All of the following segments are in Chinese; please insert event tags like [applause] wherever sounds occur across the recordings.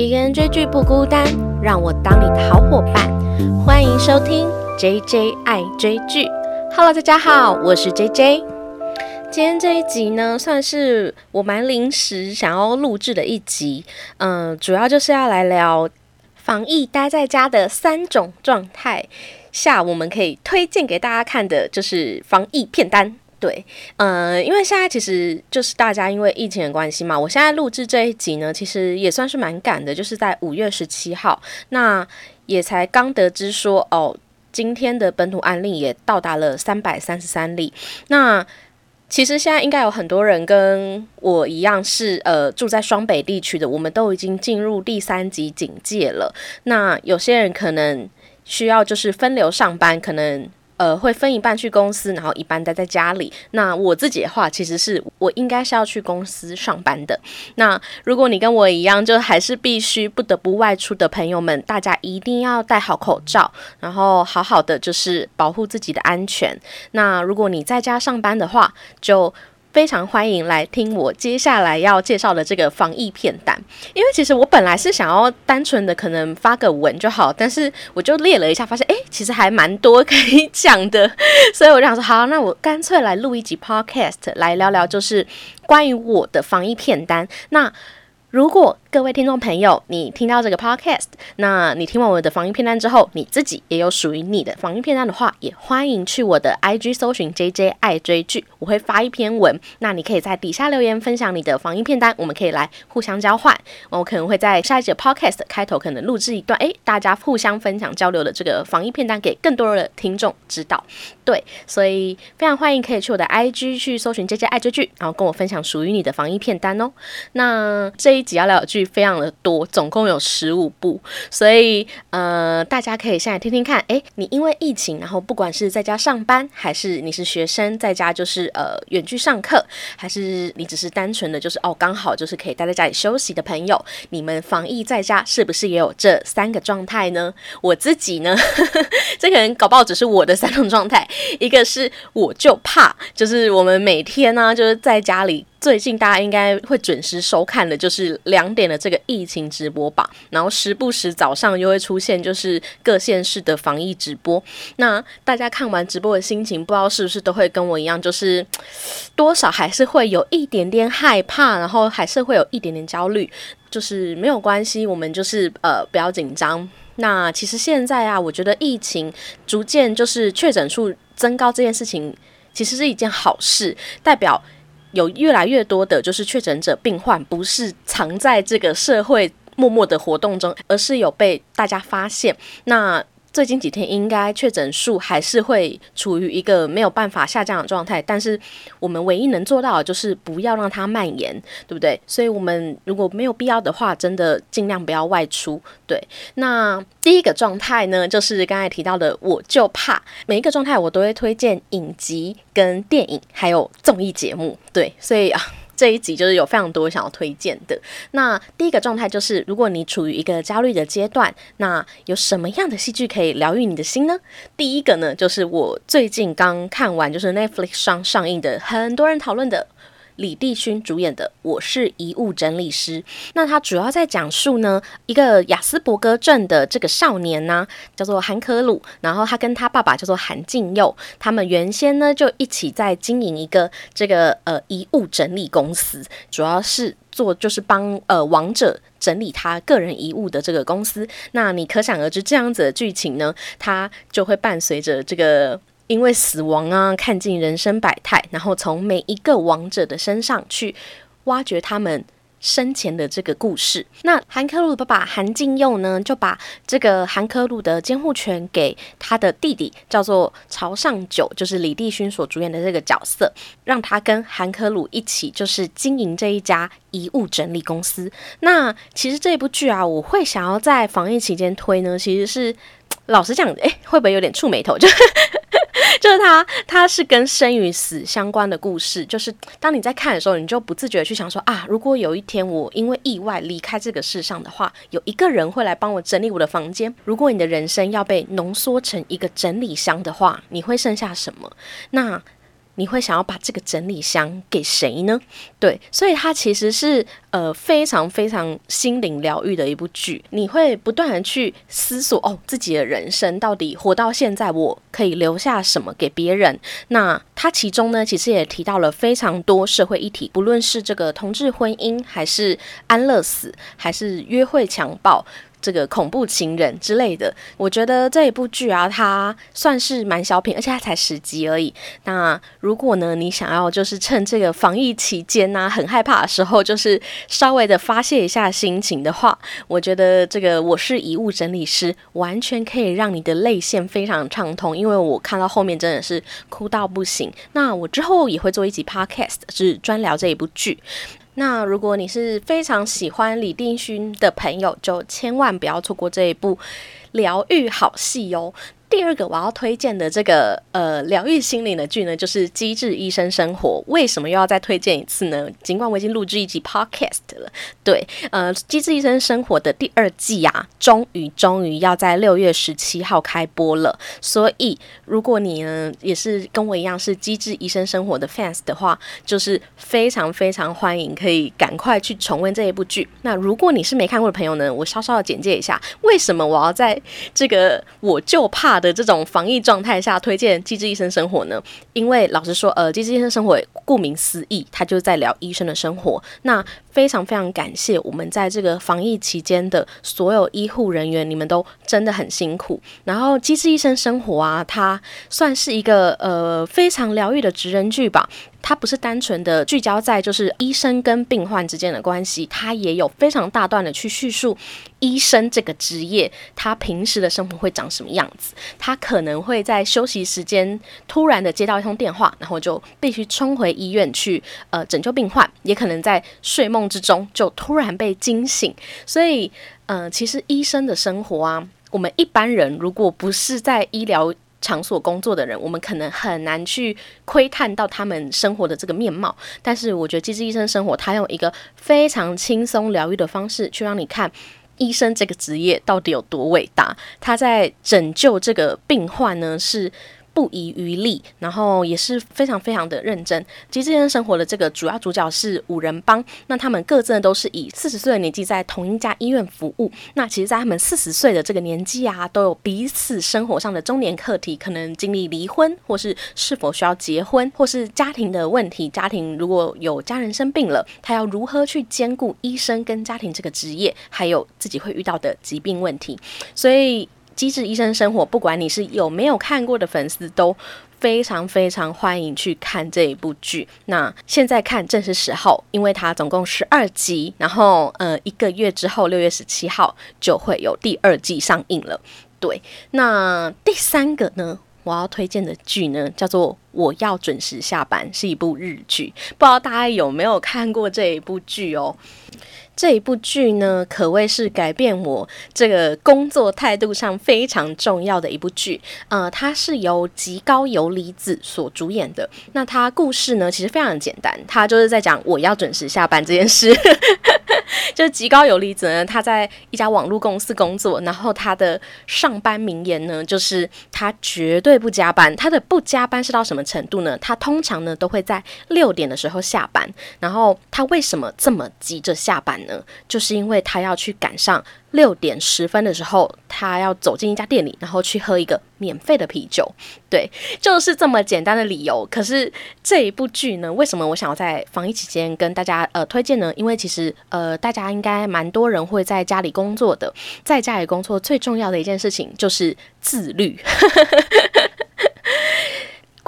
一个人追剧不孤单，让我当你的好伙伴。欢迎收听 J J 爱追剧。Hello，大家好，我是 J J。今天这一集呢，算是我蛮临时想要录制的一集。嗯，主要就是要来聊防疫待在家的三种状态下，我们可以推荐给大家看的，就是防疫片单。对，呃，因为现在其实就是大家因为疫情的关系嘛，我现在录制这一集呢，其实也算是蛮赶的，就是在五月十七号，那也才刚得知说，哦，今天的本土案例也到达了三百三十三例。那其实现在应该有很多人跟我一样是呃住在双北地区的，我们都已经进入第三级警戒了。那有些人可能需要就是分流上班，可能。呃，会分一半去公司，然后一半待在家里。那我自己的话，其实是我应该是要去公司上班的。那如果你跟我一样，就还是必须不得不外出的朋友们，大家一定要戴好口罩，然后好好的就是保护自己的安全。那如果你在家上班的话，就。非常欢迎来听我接下来要介绍的这个防疫片单，因为其实我本来是想要单纯的可能发个文就好，但是我就列了一下，发现哎，其实还蛮多可以讲的，所以我就想说，好，那我干脆来录一集 podcast 来聊聊，就是关于我的防疫片单。那如果各位听众朋友，你听到这个 podcast，那你听完我的防疫片单之后，你自己也有属于你的防疫片单的话，也欢迎去我的 IG 搜寻 JJ 爱追剧，我会发一篇文，那你可以在底下留言分享你的防疫片单，我们可以来互相交换。我可能会在下一节 podcast 开头可能录制一段，诶，大家互相分享交流的这个防疫片单，给更多的听众知道。对，所以非常欢迎可以去我的 IG 去搜寻 JJ 爱追剧，然后跟我分享属于你的防疫片单哦。那这一集要聊的非常的多，总共有十五部，所以呃，大家可以先来听听看。诶，你因为疫情，然后不管是在家上班，还是你是学生在家就是呃远距上课，还是你只是单纯的就是哦刚好就是可以待在家里休息的朋友，你们防疫在家是不是也有这三个状态呢？我自己呢，[laughs] 这可能搞不好只是我的三种状态，一个是我就怕，就是我们每天呢就是在家里。最近大家应该会准时收看的，就是两点的这个疫情直播吧。然后时不时早上又会出现，就是各县市的防疫直播。那大家看完直播的心情，不知道是不是都会跟我一样，就是 [tsk] 多少还是会有一点点害怕，然后还是会有一点点焦虑。就是没有关系，我们就是呃不要紧张。那其实现在啊，我觉得疫情逐渐就是确诊数增高这件事情，其实是一件好事，代表。有越来越多的，就是确诊者病患，不是藏在这个社会默默的活动中，而是有被大家发现。那最近几天应该确诊数还是会处于一个没有办法下降的状态，但是我们唯一能做到的就是不要让它蔓延，对不对？所以我们如果没有必要的话，真的尽量不要外出。对，那第一个状态呢，就是刚才提到的，我就怕每一个状态我都会推荐影集、跟电影还有综艺节目。对，所以啊。这一集就是有非常多想要推荐的。那第一个状态就是，如果你处于一个焦虑的阶段，那有什么样的戏剧可以疗愈你的心呢？第一个呢，就是我最近刚看完，就是 Netflix 上上映的，很多人讨论的。李帝勋主演的《我是遗物整理师》，那他主要在讲述呢，一个雅斯伯格症的这个少年呢，叫做韩可鲁，然后他跟他爸爸叫做韩敬佑，他们原先呢就一起在经营一个这个呃遗物整理公司，主要是做就是帮呃王者整理他个人遗物的这个公司。那你可想而知，这样子的剧情呢，它就会伴随着这个。因为死亡啊，看尽人生百态，然后从每一个王者的身上去挖掘他们生前的这个故事。那韩科路的爸爸韩敬佑呢，就把这个韩科路的监护权给他的弟弟，叫做朝上九，就是李帝勋所主演的这个角色，让他跟韩科鲁一起就是经营这一家遗物整理公司。那其实这部剧啊，我会想要在防疫期间推呢，其实是老实讲，诶，会不会有点触眉头？就 [laughs] [laughs] 就是它，它是跟生与死相关的故事。就是当你在看的时候，你就不自觉的去想说啊，如果有一天我因为意外离开这个世上的话，有一个人会来帮我整理我的房间。如果你的人生要被浓缩成一个整理箱的话，你会剩下什么？那。你会想要把这个整理箱给谁呢？对，所以它其实是呃非常非常心灵疗愈的一部剧。你会不断的去思索哦，自己的人生到底活到现在，我可以留下什么给别人？那它其中呢，其实也提到了非常多社会议题，不论是这个同志婚姻，还是安乐死，还是约会强暴。这个恐怖情人之类的，我觉得这一部剧啊，它算是蛮小品，而且它才十集而已。那如果呢，你想要就是趁这个防疫期间呢，很害怕的时候，就是稍微的发泄一下心情的话，我觉得这个我是遗物整理师，完全可以让你的泪腺非常畅通，因为我看到后面真的是哭到不行。那我之后也会做一集 podcast，是专聊这一部剧。那如果你是非常喜欢李定勋的朋友，就千万不要错过这一部疗愈好戏哦。第二个我要推荐的这个呃疗愈心灵的剧呢，就是《机智医生生活》。为什么又要再推荐一次呢？尽管我已经录制一集 podcast 了，对，呃，《机智医生生活》的第二季啊，终于终于要在六月十七号开播了。所以，如果你呢也是跟我一样是《机智医生生活》的 fans 的话，就是非常非常欢迎可以赶快去重温这一部剧。那如果你是没看过的朋友呢，我稍稍的简介一下，为什么我要在这个我就怕。的这种防疫状态下，推荐《机智医生生活》呢？因为老实说，呃，《机智医生生活》顾名思义，他就在聊医生的生活。那非常非常感谢我们在这个防疫期间的所有医护人员，你们都真的很辛苦。然后，《机智医生生活》啊，它算是一个呃非常疗愈的职人剧吧。它不是单纯的聚焦在就是医生跟病患之间的关系，它也有非常大段的去叙述医生这个职业，他平时的生活会长什么样子。他可能会在休息时间突然的接到一通电话，然后就必须冲回医院去呃拯救病患，也可能在睡梦之中就突然被惊醒。所以，呃，其实医生的生活啊，我们一般人如果不是在医疗。场所工作的人，我们可能很难去窥探到他们生活的这个面貌。但是，我觉得《机智医生生活》他用一个非常轻松疗愈的方式，去让你看医生这个职业到底有多伟大。他在拯救这个病患呢，是。不遗余力，然后也是非常非常的认真。其实《这间生活》的这个主要主角是五人帮，那他们各自都是以四十岁的年纪在同一家医院服务。那其实，在他们四十岁的这个年纪啊，都有彼此生活上的中年课题，可能经历离婚，或是是否需要结婚，或是家庭的问题。家庭如果有家人生病了，他要如何去兼顾医生跟家庭这个职业，还有自己会遇到的疾病问题。所以。机智医生生活，不管你是有没有看过的粉丝，都非常非常欢迎去看这一部剧。那现在看正是时候，因为它总共十二集，然后呃一个月之后，六月十七号就会有第二季上映了。对，那第三个呢，我要推荐的剧呢，叫做《我要准时下班》，是一部日剧。不知道大家有没有看过这一部剧哦？这一部剧呢，可谓是改变我这个工作态度上非常重要的一部剧。呃，它是由极高游离子所主演的。那它故事呢，其实非常简单，它就是在讲我要准时下班这件事。就是极高有离子呢，他在一家网络公司工作，然后他的上班名言呢，就是他绝对不加班。他的不加班是到什么程度呢？他通常呢都会在六点的时候下班。然后他为什么这么急着下班呢？就是因为他要去赶上。六点十分的时候，他要走进一家店里，然后去喝一个免费的啤酒。对，就是这么简单的理由。可是这一部剧呢，为什么我想要在防疫期间跟大家呃推荐呢？因为其实呃，大家应该蛮多人会在家里工作的，在家里工作最重要的一件事情就是自律。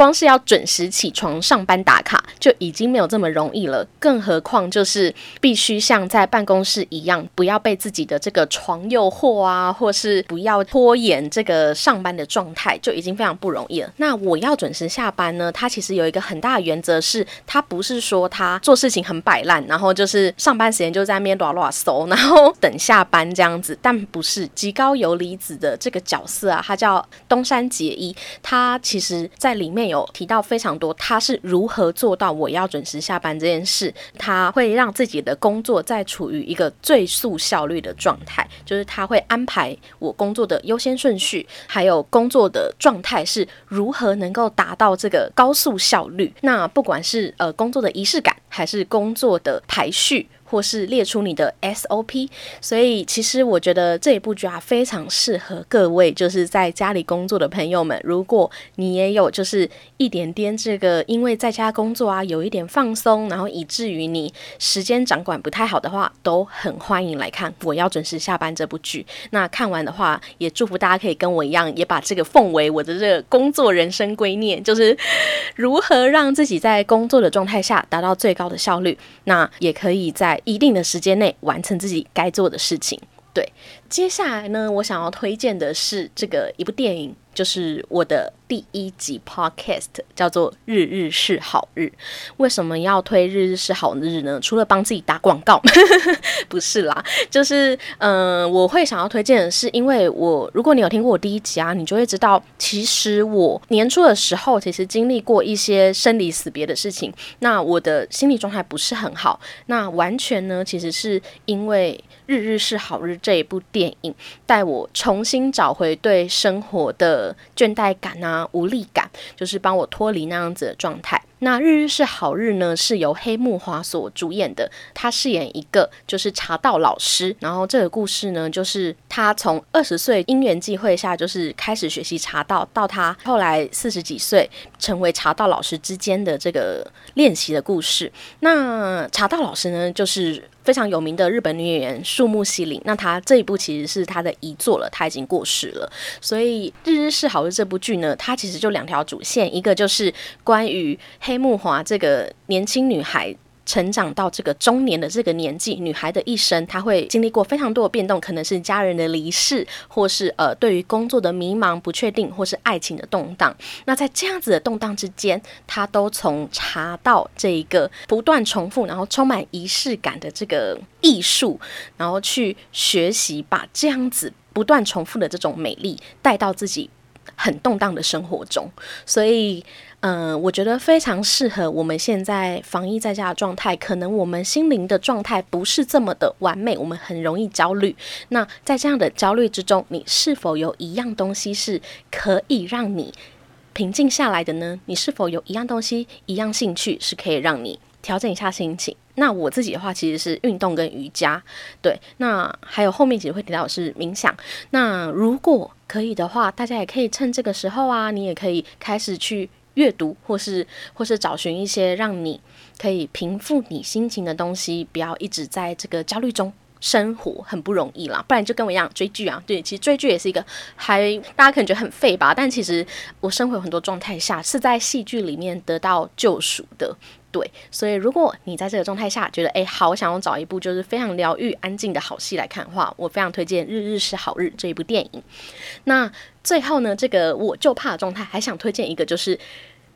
光是要准时起床上班打卡就已经没有这么容易了，更何况就是必须像在办公室一样，不要被自己的这个床诱惑啊，或是不要拖延这个上班的状态，就已经非常不容易了。那我要准时下班呢？它其实有一个很大的原则是，它不是说他做事情很摆烂，然后就是上班时间就在那边乱乱搜，然后等下班这样子。但不是极高游离子的这个角色啊，他叫东山结衣，他其实在里面。有提到非常多，他是如何做到我要准时下班这件事，他会让自己的工作在处于一个最速效率的状态，就是他会安排我工作的优先顺序，还有工作的状态是如何能够达到这个高速效率。那不管是呃工作的仪式感，还是工作的排序。或是列出你的 SOP，所以其实我觉得这一部剧啊非常适合各位就是在家里工作的朋友们。如果你也有就是一点点这个因为在家工作啊有一点放松，然后以至于你时间掌管不太好的话，都很欢迎来看。我要准时下班这部剧。那看完的话，也祝福大家可以跟我一样，也把这个奉为我的这个工作人生归念，就是如何让自己在工作的状态下达到最高的效率。那也可以在一定的时间内完成自己该做的事情。对，接下来呢，我想要推荐的是这个一部电影。就是我的第一集 podcast 叫做《日日是好日》。为什么要推《日日是好日》呢？除了帮自己打广告，[laughs] 不是啦，就是嗯，我会想要推荐的是，因为我如果你有听过我第一集啊，你就会知道，其实我年初的时候其实经历过一些生离死别的事情，那我的心理状态不是很好。那完全呢，其实是因为《日日是好日》这一部电影带我重新找回对生活的。倦怠感啊，无力感，就是帮我脱离那样子的状态。那《日日是好日》呢，是由黑木华所主演的，他饰演一个就是茶道老师。然后这个故事呢，就是他从二十岁因缘际会下，就是开始学习茶道，到他后来四十几岁成为茶道老师之间的这个练习的故事。那茶道老师呢，就是。非常有名的日本女演员树木希林，那她这一部其实是她的遗作了，她已经过世了。所以《日日是好日》这部剧呢，它其实就两条主线，一个就是关于黑黑木华这个年轻女孩。成长到这个中年的这个年纪，女孩的一生，她会经历过非常多的变动，可能是家人的离世，或是呃对于工作的迷茫、不确定，或是爱情的动荡。那在这样子的动荡之间，她都从茶道这一个不断重复，然后充满仪式感的这个艺术，然后去学习，把这样子不断重复的这种美丽带到自己很动荡的生活中，所以。嗯，我觉得非常适合我们现在防疫在家的状态。可能我们心灵的状态不是这么的完美，我们很容易焦虑。那在这样的焦虑之中，你是否有一样东西是可以让你平静下来的呢？你是否有一样东西、一样兴趣是可以让你调整一下心情？那我自己的话，其实是运动跟瑜伽。对，那还有后面其实会提到是冥想。那如果可以的话，大家也可以趁这个时候啊，你也可以开始去。阅读，或是或是找寻一些让你可以平复你心情的东西，不要一直在这个焦虑中生活，很不容易啦。不然就跟我一样追剧啊。对，其实追剧也是一个还大家可能觉得很废吧，但其实我生活有很多状态下是在戏剧里面得到救赎的。对，所以如果你在这个状态下觉得哎好，想要找一部就是非常疗愈、安静的好戏来看的话，我非常推荐《日日是好日》这一部电影。那最后呢，这个我就怕的状态，还想推荐一个，就是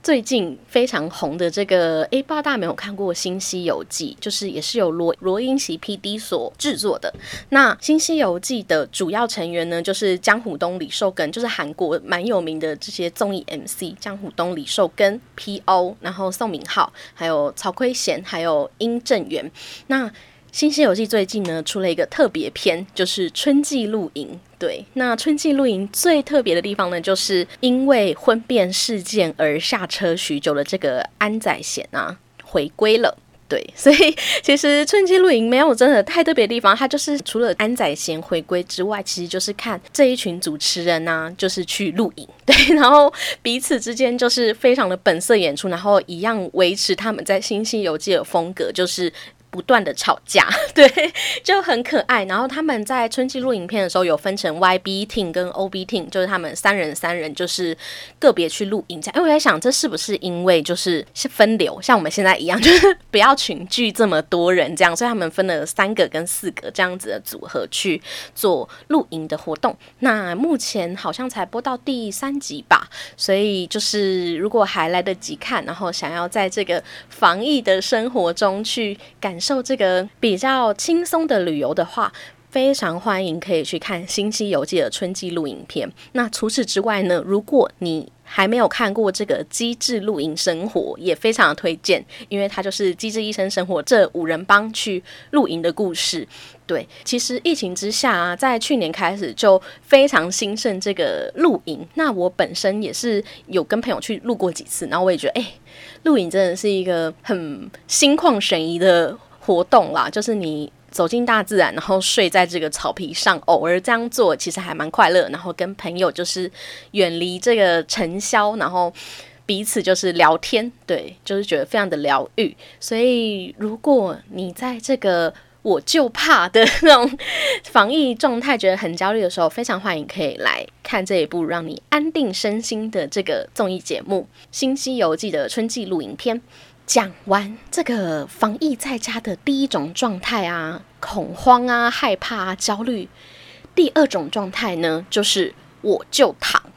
最近非常红的这个，诶，不知道大家有没有看过《新西游记》，就是也是由罗罗英席 P.D 所制作的。那《新西游记》的主要成员呢，就是江虎东、李寿根，就是韩国蛮有名的这些综艺 MC，江虎东、李寿根、P.O，然后宋明浩，还有曹圭贤，还有殷正元。那《新西游记》最近呢出了一个特别篇，就是春季露营。对，那春季露营最特别的地方呢，就是因为婚变事件而下车许久的这个安宰贤啊回归了。对，[laughs] 所以其实春季露营没有真的太特别的地方，它就是除了安宰贤回归之外，其实就是看这一群主持人呢，就是去露营，[laughs] 对，然后彼此之间就是非常的本色演出，然后一样维持他们在《新西游记》的风格，就是。不断的吵架，[laughs] 对，就很可爱。然后他们在春季录影片的时候，有分成 YB team 跟 OB team，就是他们三人三人，就是个别去录影。这样，因为我在想，这是不是因为就是是分流，像我们现在一样，就是不要群聚这么多人这样，所以他们分了三个跟四个这样子的组合去做录影的活动。那目前好像才播到第三集吧，所以就是如果还来得及看，然后想要在这个防疫的生活中去感。受这个比较轻松的旅游的话，非常欢迎可以去看《新西游记》的春季录影片。那除此之外呢，如果你还没有看过这个《机智露营生活》，也非常的推荐，因为它就是《机智医生生活》这五人帮去露营的故事。对，其实疫情之下啊，在去年开始就非常兴盛这个露营。那我本身也是有跟朋友去露过几次，然后我也觉得，哎，露营真的是一个很心旷神怡的活动啦。就是你走进大自然，然后睡在这个草皮上，偶尔这样做，其实还蛮快乐。然后跟朋友就是远离这个尘嚣，然后彼此就是聊天，对，就是觉得非常的疗愈。所以如果你在这个我就怕的那种防疫状态，觉得很焦虑的时候，非常欢迎可以来看这一部让你安定身心的这个综艺节目《新西游记》的春季录影片。讲完这个防疫在家的第一种状态啊，恐慌啊、害怕啊、焦虑；第二种状态呢，就是我就躺。[laughs]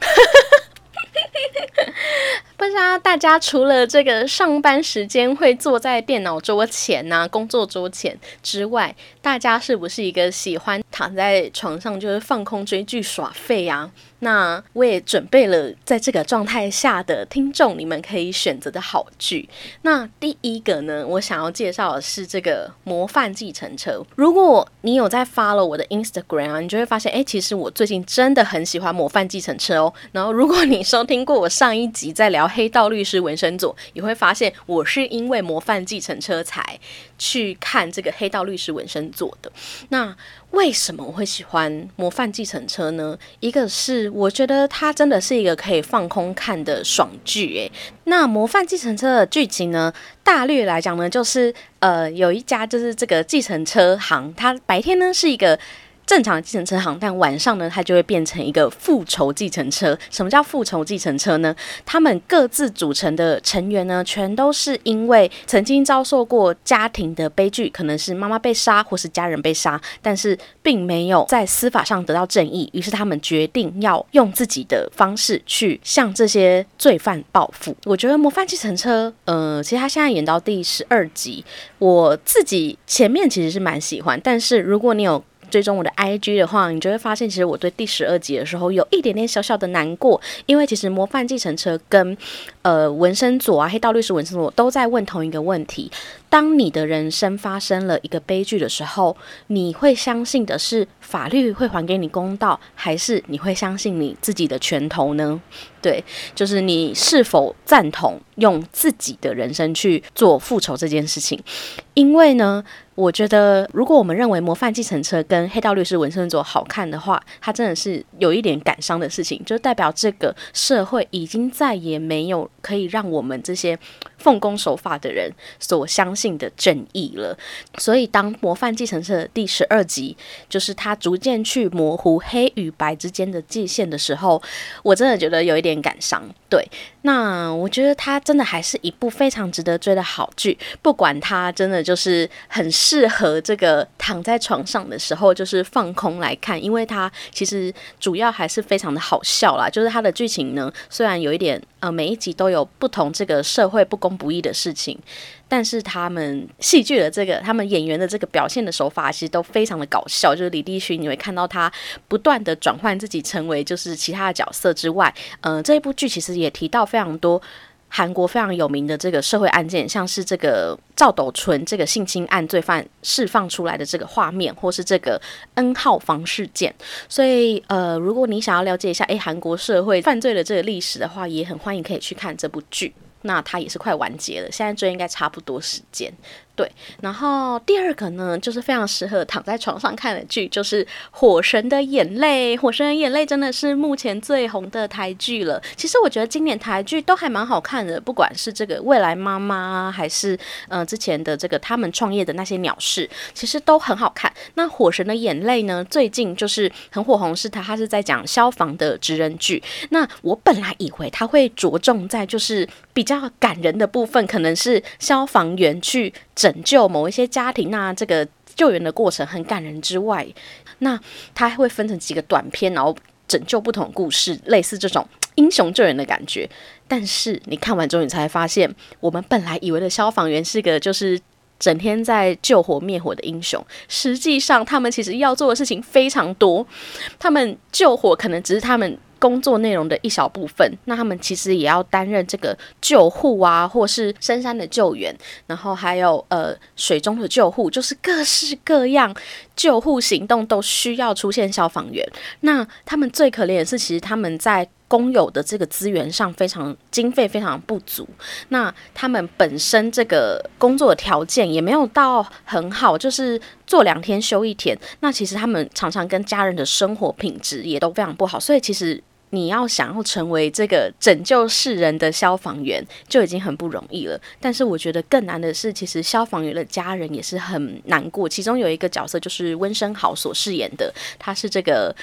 不知道大家除了这个上班时间会坐在电脑桌前呐、工作桌前之外，大家是不是一个喜欢躺在床上就是放空追剧耍废呀？那我也准备了在这个状态下的听众，你们可以选择的好剧。那第一个呢，我想要介绍的是这个《模范计程车》。如果你有在发了我的 Instagram，你就会发现，哎，其实我最近真的很喜欢《模范计程车》哦。然后，如果你收听过我上一集在聊《黑道律师纹身佐》，你会发现我是因为《模范计程车》才去看这个《黑道律师纹身佐》的。那为什么我会喜欢《模范计程车》呢？一个是我觉得它真的是一个可以放空看的爽剧，诶，那《模范计程车》的剧情呢，大略来讲呢，就是呃，有一家就是这个计程车行，它白天呢是一个。正常的计程车行，但晚上呢，它就会变成一个复仇计程车。什么叫复仇计程车呢？他们各自组成的成员呢，全都是因为曾经遭受过家庭的悲剧，可能是妈妈被杀，或是家人被杀，但是并没有在司法上得到正义，于是他们决定要用自己的方式去向这些罪犯报复。我觉得《模范计程车》，呃，其实他现在演到第十二集，我自己前面其实是蛮喜欢，但是如果你有追踪我的 IG 的话，你就会发现，其实我对第十二集的时候有一点点小小的难过，因为其实模范继承车跟呃纹身佐啊黑道律师纹身佐都在问同一个问题：当你的人生发生了一个悲剧的时候，你会相信的是法律会还给你公道，还是你会相信你自己的拳头呢？对，就是你是否赞同用自己的人生去做复仇这件事情？因为呢。我觉得，如果我们认为《模范计程车》跟《黑道律师文森佐》好看的话，它真的是有一点感伤的事情，就代表这个社会已经再也没有可以让我们这些奉公守法的人所相信的正义了。所以，当《模范计程车》的第十二集，就是他逐渐去模糊黑与白之间的界限的时候，我真的觉得有一点感伤。对，那我觉得它真的还是一部非常值得追的好剧，不管它真的就是很。适合这个躺在床上的时候，就是放空来看，因为它其实主要还是非常的好笑啦。就是它的剧情呢，虽然有一点呃，每一集都有不同这个社会不公不义的事情，但是他们戏剧的这个他们演员的这个表现的手法，其实都非常的搞笑。就是李帝勋，你会看到他不断的转换自己成为就是其他的角色之外，嗯，这一部剧其实也提到非常多。韩国非常有名的这个社会案件，像是这个赵斗淳这个性侵案罪犯释放出来的这个画面，或是这个 N 号房事件。所以，呃，如果你想要了解一下诶韩国社会犯罪的这个历史的话，也很欢迎可以去看这部剧。那它也是快完结了，现在追应该差不多时间。对，然后第二个呢，就是非常适合躺在床上看的剧，就是《火神的眼泪》。《火神的眼泪》真的是目前最红的台剧了。其实我觉得今年台剧都还蛮好看的，不管是这个未来妈妈，还是嗯之前的这个他们创业的那些鸟事，其实都很好看。那《火神的眼泪》呢，最近就是很火红，是他他是在讲消防的职人剧。那我本来以为他会着重在就是比较感人的部分，可能是消防员去。拯救某一些家庭，那这个救援的过程很感人之外，那它会分成几个短片，然后拯救不同故事，类似这种英雄救援的感觉。但是你看完之后，你才发现，我们本来以为的消防员是个就是整天在救火灭火的英雄，实际上他们其实要做的事情非常多。他们救火可能只是他们。工作内容的一小部分。那他们其实也要担任这个救护啊，或是深山的救援，然后还有呃水中的救护，就是各式各样救护行动都需要出现消防员。那他们最可怜的是，其实他们在公有的这个资源上非常经费非常不足，那他们本身这个工作的条件也没有到很好，就是做两天休一天。那其实他们常常跟家人的生活品质也都非常不好，所以其实你要想要成为这个拯救世人的消防员就已经很不容易了。但是我觉得更难的是，其实消防员的家人也是很难过。其中有一个角色就是温升豪所饰演的，他是这个。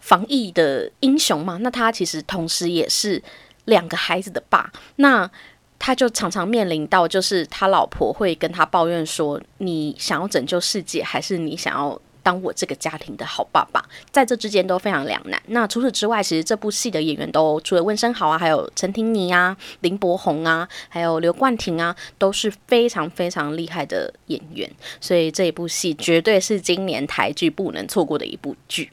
防疫的英雄嘛，那他其实同时也是两个孩子的爸，那他就常常面临到，就是他老婆会跟他抱怨说：“你想要拯救世界，还是你想要当我这个家庭的好爸爸？”在这之间都非常两难。那除此之外，其实这部戏的演员都除了温升豪啊，还有陈婷妮啊、林柏宏啊，还有刘冠廷啊，都是非常非常厉害的演员，所以这一部戏绝对是今年台剧不能错过的一部剧。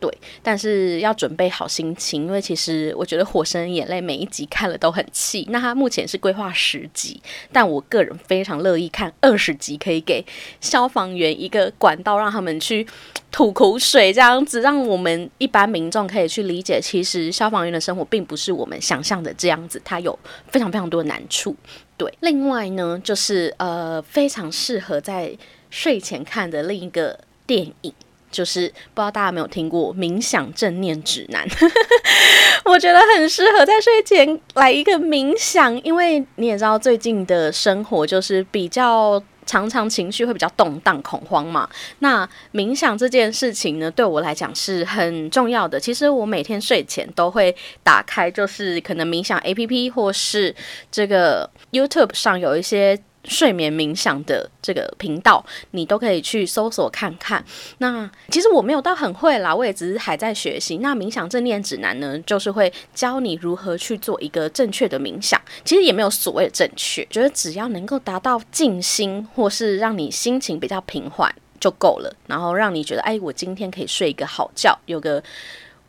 对，但是要准备好心情，因为其实我觉得《火神眼泪》每一集看了都很气。那它目前是规划十集，但我个人非常乐意看二十集，可以给消防员一个管道，让他们去吐口水，这样子让我们一般民众可以去理解，其实消防员的生活并不是我们想象的这样子，它有非常非常多的难处。对，另外呢，就是呃，非常适合在睡前看的另一个电影。就是不知道大家有没有听过冥想正念指南，[laughs] 我觉得很适合在睡前来一个冥想，因为你也知道最近的生活就是比较常常情绪会比较动荡恐慌嘛。那冥想这件事情呢，对我来讲是很重要的。其实我每天睡前都会打开，就是可能冥想 A P P 或是这个 YouTube 上有一些。睡眠冥想的这个频道，你都可以去搜索看看。那其实我没有到很会啦，我也只是还在学习。那冥想正念指南呢，就是会教你如何去做一个正确的冥想。其实也没有所谓的正确，觉得只要能够达到静心，或是让你心情比较平缓就够了。然后让你觉得，哎，我今天可以睡一个好觉，有个。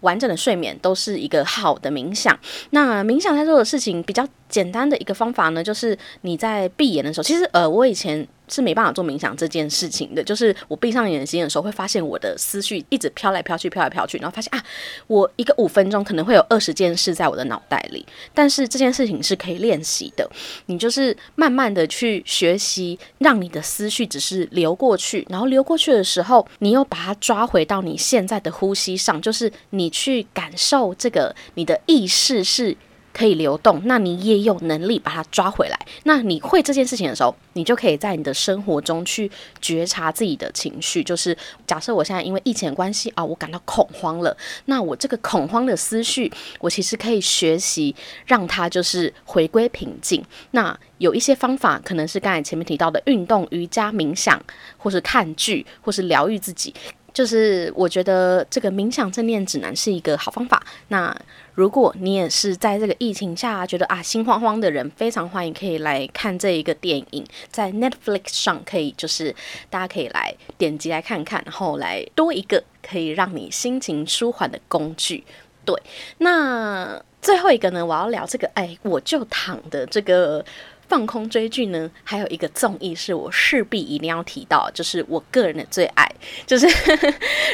完整的睡眠都是一个好的冥想。那冥想在做的事情比较简单的一个方法呢，就是你在闭眼的时候，其实呃，我以前。是没办法做冥想这件事情的，就是我闭上眼睛的时候，会发现我的思绪一直飘来飘去，飘来飘去，然后发现啊，我一个五分钟可能会有二十件事在我的脑袋里。但是这件事情是可以练习的，你就是慢慢的去学习，让你的思绪只是流过去，然后流过去的时候，你又把它抓回到你现在的呼吸上，就是你去感受这个，你的意识是。可以流动，那你也有能力把它抓回来。那你会这件事情的时候，你就可以在你的生活中去觉察自己的情绪。就是假设我现在因为疫情的关系啊，我感到恐慌了，那我这个恐慌的思绪，我其实可以学习让它就是回归平静。那有一些方法，可能是刚才前面提到的运动、瑜伽、冥想，或是看剧，或是疗愈自己。就是我觉得这个冥想正念指南是一个好方法。那如果你也是在这个疫情下觉得啊心慌慌的人，非常欢迎可以来看这一个电影，在 Netflix 上可以就是大家可以来点击来看看，然后来多一个可以让你心情舒缓的工具。对，那最后一个呢，我要聊这个哎，我就躺的这个。放空追剧呢，还有一个综艺是我势必一定要提到，就是我个人的最爱，[laughs] 就是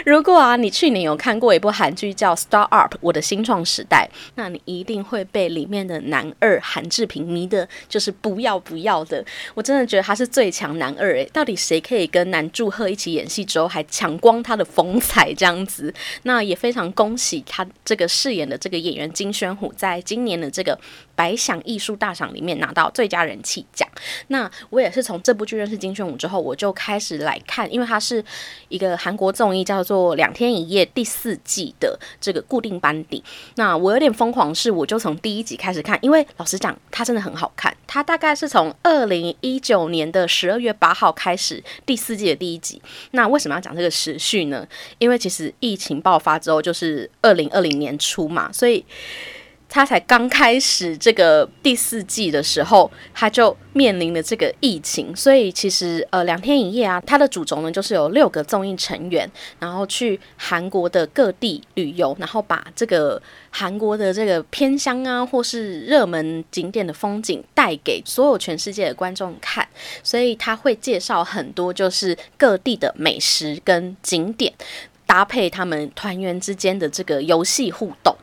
如果啊你去年有看过一部韩剧叫《Star Up》我的新创时代，那你一定会被里面的男二韩志平迷的，就是不要不要的。我真的觉得他是最强男二诶，到底谁可以跟男祝贺一起演戏之后还抢光他的风采这样子？那也非常恭喜他这个饰演的这个演员金宣虎，在今年的这个百想艺术大赏里面拿到最佳。人气奖，那我也是从这部剧认识金宣武之后，我就开始来看，因为它是一个韩国综艺，叫做《两天一夜》第四季的这个固定班底。那我有点疯狂，是我就从第一集开始看，因为老实讲，它真的很好看。它大概是从二零一九年的十二月八号开始第四季的第一集。那为什么要讲这个时序呢？因为其实疫情爆发之后，就是二零二零年初嘛，所以。他才刚开始这个第四季的时候，他就面临了这个疫情，所以其实呃两天一夜啊，它的主轴呢就是有六个综艺成员，然后去韩国的各地旅游，然后把这个韩国的这个偏乡啊，或是热门景点的风景带给所有全世界的观众看，所以他会介绍很多就是各地的美食跟景点。搭配他们团员之间的这个游戏互动，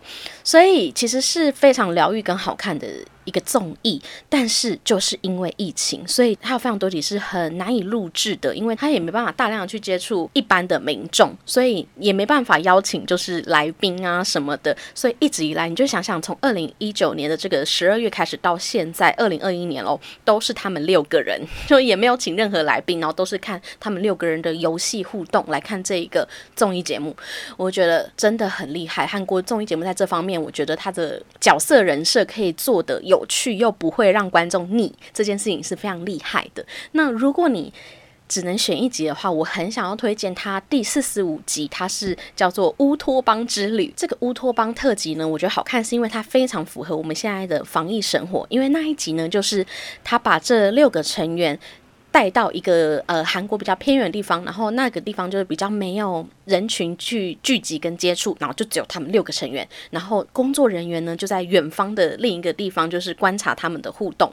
所以其实是非常疗愈跟好看的。一个综艺，但是就是因为疫情，所以它有非常多集是很难以录制的，因为它也没办法大量的去接触一般的民众，所以也没办法邀请就是来宾啊什么的，所以一直以来你就想想，从二零一九年的这个十二月开始到现在二零二一年哦，都是他们六个人，就也没有请任何来宾，然后都是看他们六个人的游戏互动来看这一个综艺节目，我觉得真的很厉害。韩国综艺节目在这方面，我觉得他的角色人设可以做的。有趣又不会让观众腻，这件事情是非常厉害的。那如果你只能选一集的话，我很想要推荐它第四十五集，它是叫做《乌托邦之旅》。这个乌托邦特辑呢，我觉得好看是因为它非常符合我们现在的防疫生活。因为那一集呢，就是他把这六个成员带到一个呃韩国比较偏远的地方，然后那个地方就是比较没有。人群去聚集跟接触，然后就只有他们六个成员，然后工作人员呢就在远方的另一个地方，就是观察他们的互动。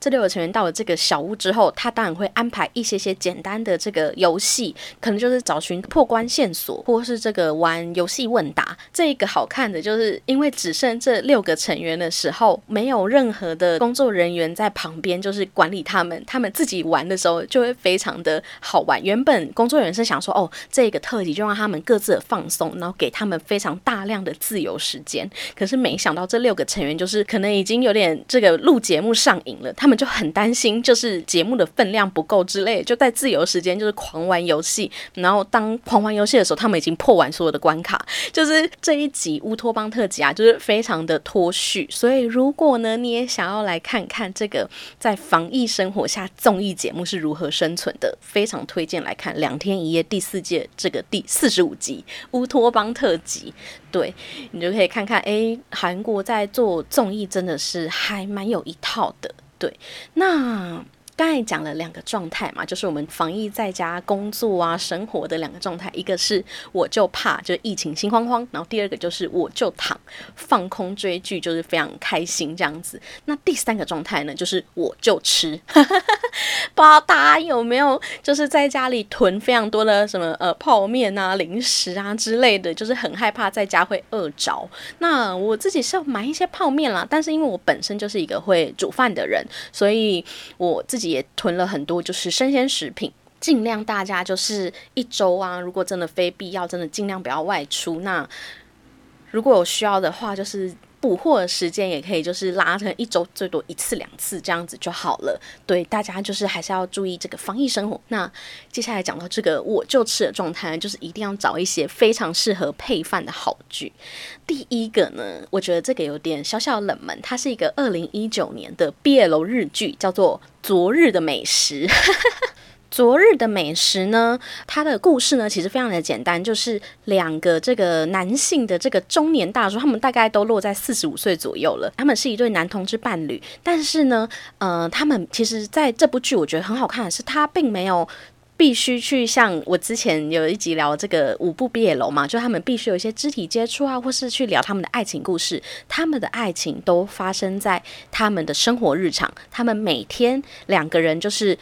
这六个成员到了这个小屋之后，他当然会安排一些些简单的这个游戏，可能就是找寻破关线索，或是这个玩游戏问答。这一个好看的就是因为只剩这六个成员的时候，没有任何的工作人员在旁边，就是管理他们，他们自己玩的时候就会非常的好玩。原本工作人员是想说，哦，这个特辑就让他们各自的放松，然后给他们非常大量的自由时间。可是没想到这六个成员就是可能已经有点这个录节目上瘾了，他们就很担心，就是节目的分量不够之类，就在自由时间就是狂玩游戏。然后当狂玩游戏的时候，他们已经破完所有的关卡。就是这一集乌托邦特辑啊，就是非常的脱序。所以如果呢你也想要来看看这个在防疫生活下综艺节目是如何生存的，非常推荐来看《两天一夜》第四届这个第。四十五集乌托邦特辑，对你就可以看看，哎，韩国在做综艺真的是还蛮有一套的，对，那。刚才讲了两个状态嘛，就是我们防疫在家工作啊、生活的两个状态，一个是我就怕，就是疫情心慌慌；然后第二个就是我就躺放空追剧，就是非常开心这样子。那第三个状态呢，就是我就吃，[laughs] 不知道大家有没有就是在家里囤非常多的什么呃泡面啊、零食啊之类的，就是很害怕在家会饿着。那我自己是要买一些泡面啦，但是因为我本身就是一个会煮饭的人，所以我自己。也囤了很多，就是生鲜食品，尽量大家就是一周啊，如果真的非必要，真的尽量不要外出。那如果有需要的话，就是补货的时间也可以，就是拉成一周最多一次两次这样子就好了。对大家就是还是要注意这个防疫生活。那接下来讲到这个我就吃的状态，就是一定要找一些非常适合配饭的好剧。第一个呢，我觉得这个有点小小冷门，它是一个二零一九年的 BL 日剧，叫做。昨日的美食，昨日的美食呢？它的故事呢，其实非常的简单，就是两个这个男性的这个中年大叔，他们大概都落在四十五岁左右了。他们是一对男同志伴侣，但是呢，呃，他们其实在这部剧，我觉得很好看的是，他并没有。必须去像我之前有一集聊这个五部毕业楼嘛，就他们必须有一些肢体接触啊，或是去聊他们的爱情故事。他们的爱情都发生在他们的生活日常，他们每天两个人就是。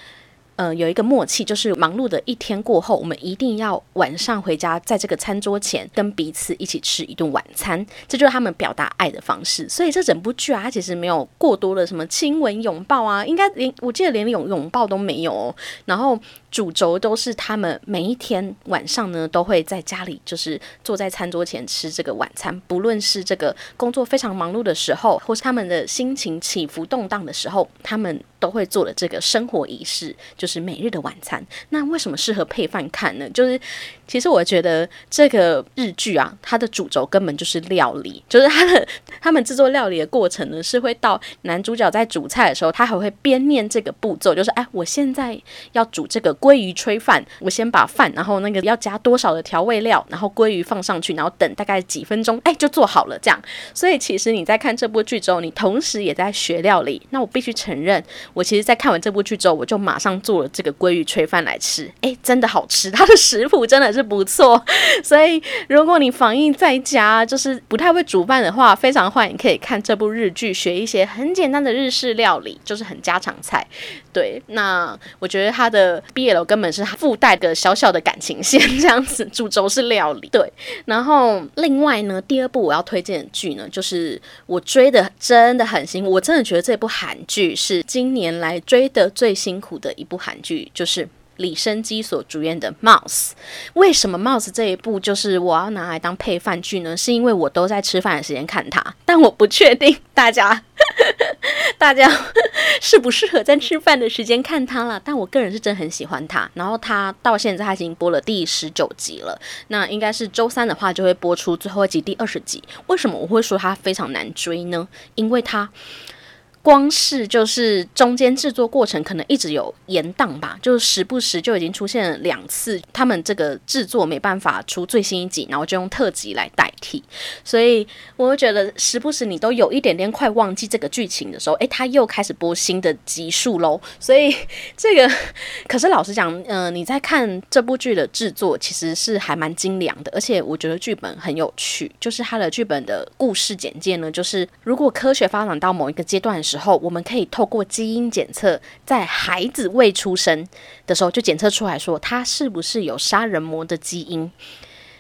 呃，有一个默契，就是忙碌的一天过后，我们一定要晚上回家，在这个餐桌前跟彼此一起吃一顿晚餐，这就是他们表达爱的方式。所以这整部剧啊，它其实没有过多的什么亲吻、拥抱啊，应该连我记得连拥拥抱都没有。哦。然后主轴都是他们每一天晚上呢，都会在家里就是坐在餐桌前吃这个晚餐，不论是这个工作非常忙碌的时候，或是他们的心情起伏动荡的时候，他们。都会做的这个生活仪式，就是每日的晚餐。那为什么适合配饭看呢？就是其实我觉得这个日剧啊，它的主轴根本就是料理，就是它的他们制作料理的过程呢，是会到男主角在煮菜的时候，他还会边念这个步骤，就是哎，我现在要煮这个鲑鱼炊饭，我先把饭，然后那个要加多少的调味料，然后鲑鱼放上去，然后等大概几分钟，哎，就做好了这样。所以其实你在看这部剧之后，你同时也在学料理。那我必须承认，我其实，在看完这部剧之后，我就马上做了这个鲑鱼炊饭来吃，哎，真的好吃，它的食谱真的是。不错，[laughs] 所以如果你防疫在家，就是不太会煮饭的话，非常欢迎可以看这部日剧，学一些很简单的日式料理，就是很家常菜。对，那我觉得他的 BL 根本是附带个小小的感情线，这样子，主轴是料理。对，然后另外呢，第二部我要推荐的剧呢，就是我追的真的很辛苦，我真的觉得这部韩剧是今年来追的最辛苦的一部韩剧，就是。李生基所主演的《Mouse》，为什么《Mouse》这一部就是我要拿来当配饭剧呢？是因为我都在吃饭的时间看它，但我不确定大家 [laughs] 大家适不适合在吃饭的时间看它了。但我个人是真很喜欢它。然后它到现在它已经播了第十九集了，那应该是周三的话就会播出最后一集第二十集。为什么我会说它非常难追呢？因为它。光是就是中间制作过程可能一直有延宕吧，就是时不时就已经出现了两次，他们这个制作没办法出最新一集，然后就用特辑来代替，所以我就觉得时不时你都有一点点快忘记这个剧情的时候，诶，他又开始播新的集数喽。所以这个可是老实讲，嗯，你在看这部剧的制作其实是还蛮精良的，而且我觉得剧本很有趣，就是它的剧本的故事简介呢，就是如果科学发展到某一个阶段。时候，我们可以透过基因检测，在孩子未出生的时候就检测出来说他是不是有杀人魔的基因。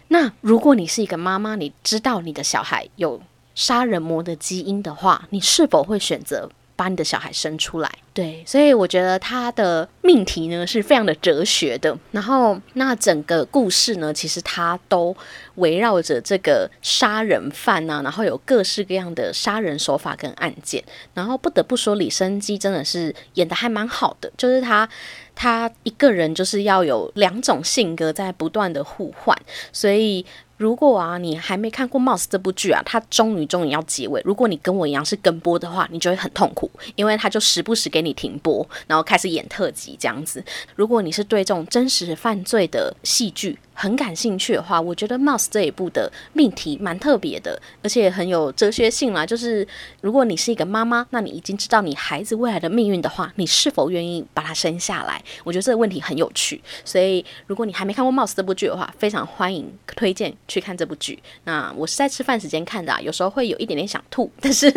那如果你是一个妈妈，你知道你的小孩有杀人魔的基因的话，你是否会选择把你的小孩生出来？对，所以我觉得他的命题呢是非常的哲学的。然后，那整个故事呢，其实它都围绕着这个杀人犯啊，然后有各式各样的杀人手法跟案件。然后不得不说，李生基真的是演的还蛮好的，就是他他一个人就是要有两种性格在不断的互换，所以。如果啊，你还没看过《Mouse》这部剧啊，它终于终于要结尾。如果你跟我一样是跟播的话，你就会很痛苦，因为它就时不时给你停播，然后开始演特辑这样子。如果你是对这种真实犯罪的戏剧，很感兴趣的话，我觉得《Mouse》这一部的命题蛮特别的，而且很有哲学性啦。就是如果你是一个妈妈，那你已经知道你孩子未来的命运的话，你是否愿意把他生下来？我觉得这个问题很有趣。所以如果你还没看过《Mouse》这部剧的话，非常欢迎推荐去看这部剧。那我是在吃饭时间看的，有时候会有一点点想吐，但是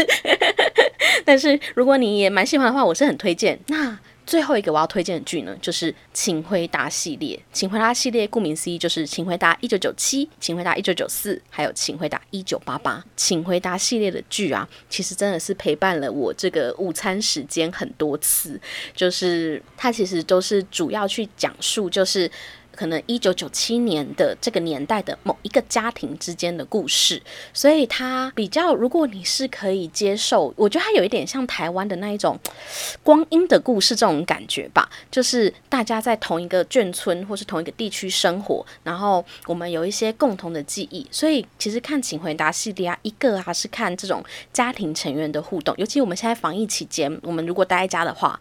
[laughs] 但是如果你也蛮喜欢的话，我是很推荐。那最后一个我要推荐的剧呢，就是《请回答》系列。《请回答》系列顾名思义就是《请回答一九九七》《请回答一九九四》还有《请回答一九八八》。《请回答》系列的剧啊，其实真的是陪伴了我这个午餐时间很多次。就是它其实都是主要去讲述，就是。可能一九九七年的这个年代的某一个家庭之间的故事，所以它比较，如果你是可以接受，我觉得它有一点像台湾的那一种光阴的故事这种感觉吧，就是大家在同一个眷村或是同一个地区生活，然后我们有一些共同的记忆，所以其实看《请回答》系列啊，一个啊是看这种家庭成员的互动，尤其我们现在防疫期间，我们如果待在家的话。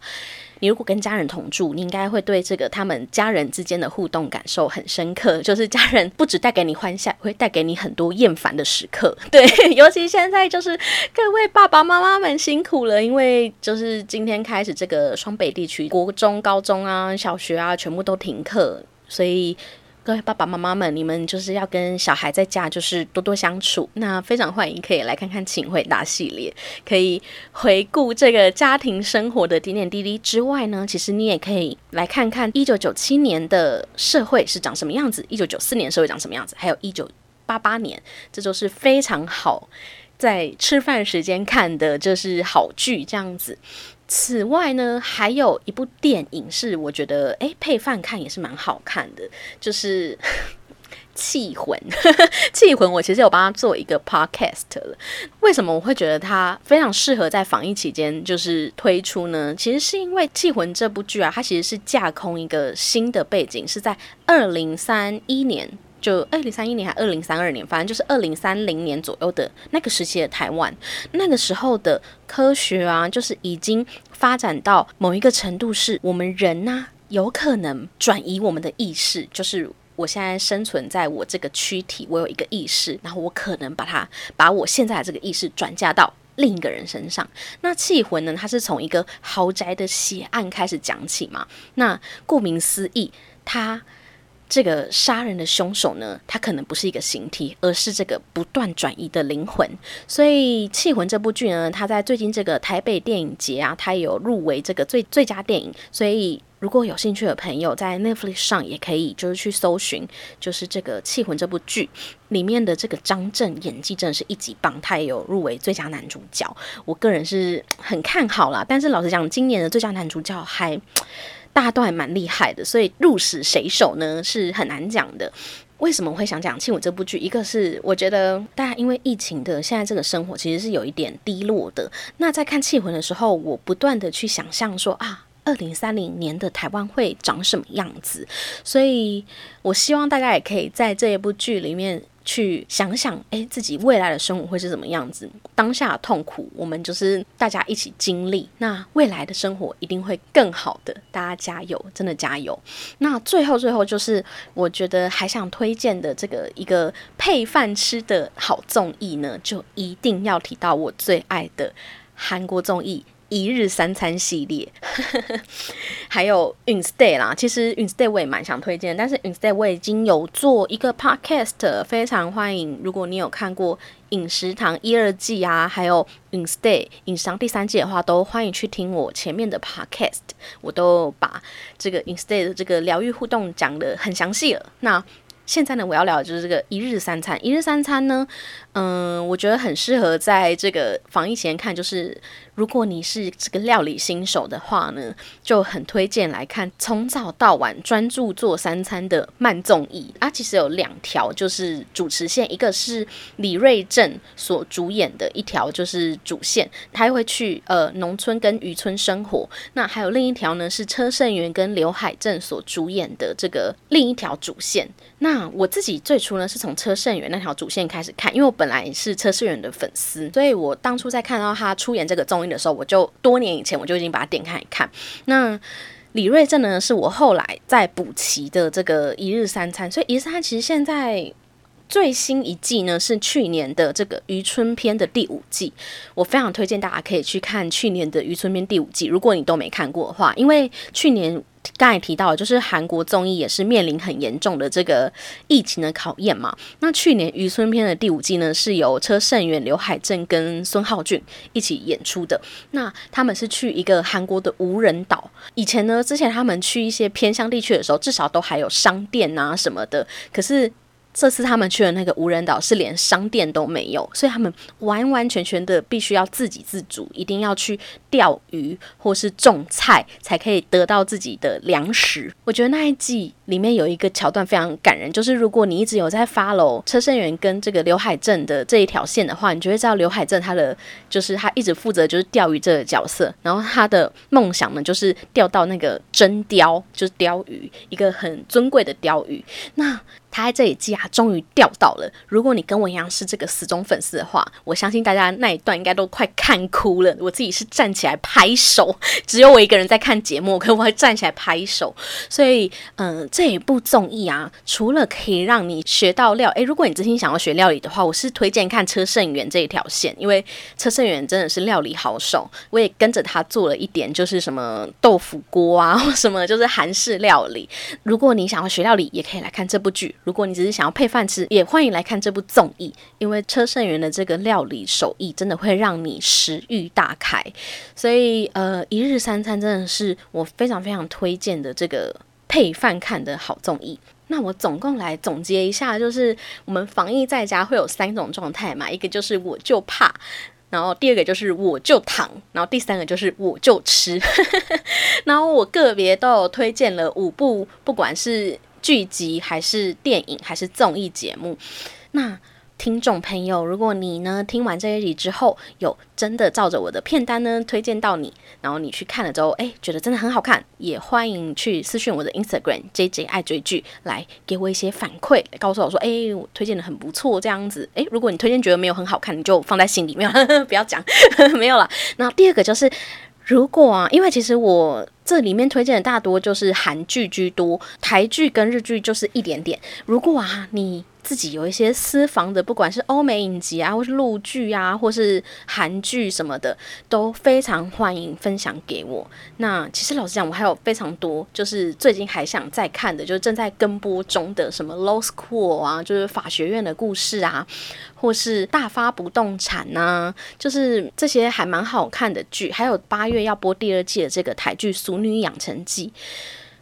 你如果跟家人同住，你应该会对这个他们家人之间的互动感受很深刻。就是家人不止带给你欢笑，会带给你很多厌烦的时刻。对，[laughs] 尤其现在就是各位爸爸妈妈们辛苦了，因为就是今天开始这个双北地区国中、高中啊、小学啊全部都停课，所以。各位爸爸妈妈们，你们就是要跟小孩在家就是多多相处。那非常欢迎可以来看看《请回答》系列，可以回顾这个家庭生活的点点滴滴之外呢，其实你也可以来看看一九九七年的社会是长什么样子，一九九四年社会长什么样子，还有一九八八年，这都是非常好在吃饭时间看的，就是好剧这样子。此外呢，还有一部电影是我觉得诶配饭看也是蛮好看的，就是 [laughs] 气魂，[laughs] 气魂，我其实有帮他做一个 podcast 了。为什么我会觉得它非常适合在防疫期间就是推出呢？其实是因为《气魂》这部剧啊，它其实是架空一个新的背景，是在二零三一年，就二零三一年还二零三二年，反正就是二零三零年左右的那个时期的台湾。那个时候的科学啊，就是已经发展到某一个程度，是我们人呢有可能转移我们的意识，就是。我现在生存在我这个躯体，我有一个意识，然后我可能把它把我现在的这个意识转嫁到另一个人身上。那气魂呢？它是从一个豪宅的血案开始讲起嘛？那顾名思义，它这个杀人的凶手呢，他可能不是一个形体，而是这个不断转移的灵魂。所以《气魂》这部剧呢，它在最近这个台北电影节啊，它有入围这个最最佳电影，所以。如果有兴趣的朋友，在 Netflix 上也可以，就是去搜寻，就是这个《气魂》这部剧里面的这个张震演技真的是一级棒，他也有入围最佳男主角。我个人是很看好啦，但是老实讲，今年的最佳男主角还大家都还蛮厉害的，所以入死谁手呢是很难讲的。为什么会想讲《气魂》这部剧？一个是我觉得大家因为疫情的现在这个生活其实是有一点低落的。那在看《气魂》的时候，我不断的去想象说啊。二零三零年的台湾会长什么样子？所以我希望大家也可以在这一部剧里面去想想，诶，自己未来的生活会是什么样子？当下的痛苦，我们就是大家一起经历。那未来的生活一定会更好的，大家加油，真的加油！那最后最后就是，我觉得还想推荐的这个一个配饭吃的好综艺呢，就一定要提到我最爱的韩国综艺。一日三餐系列，[laughs] 还有 Instead 啦，其实 Instead 我也蛮想推荐，但是 Instead 我已经有做一个 podcast，非常欢迎。如果你有看过《饮食堂》一二季啊，还有 Instead 饮食堂第三季的话，都欢迎去听我前面的 podcast，我都把这个 Instead 的这个疗愈互动讲的很详细了。那现在呢，我要聊的就是这个一日三餐。一日三餐呢，嗯，我觉得很适合在这个防疫前看，就是。如果你是这个料理新手的话呢，就很推荐来看从早到晚专注做三餐的慢综艺啊。其实有两条就是主持线，一个是李瑞镇所主演的一条就是主线，他会去呃农村跟渔村生活。那还有另一条呢是车胜元跟刘海镇所主演的这个另一条主线。那我自己最初呢是从车胜元那条主线开始看，因为我本来是车胜元的粉丝，所以我当初在看到他出演这个综的时候，我就多年以前我就已经把它点开一看。那李瑞镇呢，是我后来在补齐的这个一日三餐，所以一日三餐其实现在最新一季呢是去年的这个渔村篇的第五季，我非常推荐大家可以去看去年的渔村篇第五季，如果你都没看过的话，因为去年。刚才提到，就是韩国综艺也是面临很严重的这个疫情的考验嘛。那去年《渔村篇》的第五季呢，是由车胜元、刘海正跟孙浩俊一起演出的。那他们是去一个韩国的无人岛。以前呢，之前他们去一些偏乡地区的时候，至少都还有商店啊什么的。可是这次他们去的那个无人岛是连商店都没有，所以他们完完全全的必须要自给自足，一定要去钓鱼或是种菜，才可以得到自己的粮食。我觉得那一季。里面有一个桥段非常感人，就是如果你一直有在 follow 车胜元跟这个刘海镇的这一条线的话，你就会知道刘海镇他的就是他一直负责就是钓鱼这个角色，然后他的梦想呢就是钓到那个真鲷，就是鲷鱼，一个很尊贵的鲷鱼。那他在这一季啊，终于钓到了。如果你跟我一样是这个死忠粉丝的话，我相信大家那一段应该都快看哭了。我自己是站起来拍手，只有我一个人在看节目，可我会站起来拍手。[laughs] 所以，嗯。这一部综艺啊，除了可以让你学到料，诶，如果你真心想要学料理的话，我是推荐看车胜元这一条线，因为车胜元真的是料理好手，我也跟着他做了一点，就是什么豆腐锅啊，或什么就是韩式料理。如果你想要学料理，也可以来看这部剧；如果你只是想要配饭吃，也欢迎来看这部综艺，因为车胜元的这个料理手艺真的会让你食欲大开。所以，呃，一日三餐真的是我非常非常推荐的这个。配饭看的好综艺，那我总共来总结一下，就是我们防疫在家会有三种状态嘛，一个就是我就怕，然后第二个就是我就躺，然后第三个就是我就吃，[laughs] 然后我个别都有推荐了五部，不管是。剧集还是电影还是综艺节目。那听众朋友，如果你呢听完这一集之后，有真的照着我的片单呢推荐到你，然后你去看了之后，哎，觉得真的很好看，也欢迎去私讯我的 Instagram J J 爱追剧，来给我一些反馈，告诉我说，哎，我推荐的很不错，这样子。哎，如果你推荐觉得没有很好看，你就放在心里面，[laughs] 不要讲，[laughs] 没有了。那第二个就是，如果啊，因为其实我这里面推荐的大多就是韩剧居多，台剧跟日剧就是一点点。如果啊，你自己有一些私房的，不管是欧美影集啊，或是陆剧啊，或是韩剧什么的，都非常欢迎分享给我。那其实老实讲，我还有非常多，就是最近还想再看的，就是正在跟播中的什么《Law School》啊，就是法学院的故事啊，或是大发不动产呐，就是这些还蛮好看的剧。还有八月要播第二季的这个台剧《俗女养成记》。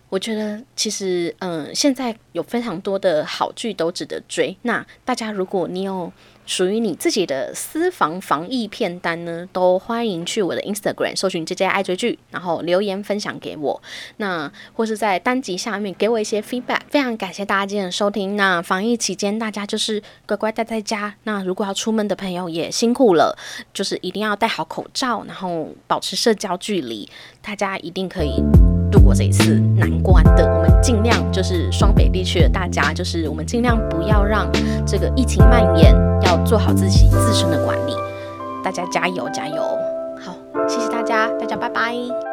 我觉得其实，嗯，现在有非常多的好剧都值得追。那大家，如果你有属于你自己的私房防疫片单呢，都欢迎去我的 Instagram 搜寻 J J 爱追剧，然后留言分享给我。那或是在单集下面给我一些 feedback。非常感谢大家今天的收听。那防疫期间，大家就是乖乖待在家。那如果要出门的朋友也辛苦了，就是一定要戴好口罩，然后保持社交距离。大家一定可以。度过这一次难关的，我们尽量就是双北地区的大家，就是我们尽量不要让这个疫情蔓延，要做好自己自身的管理。大家加油加油！好，谢谢大家，大家拜拜。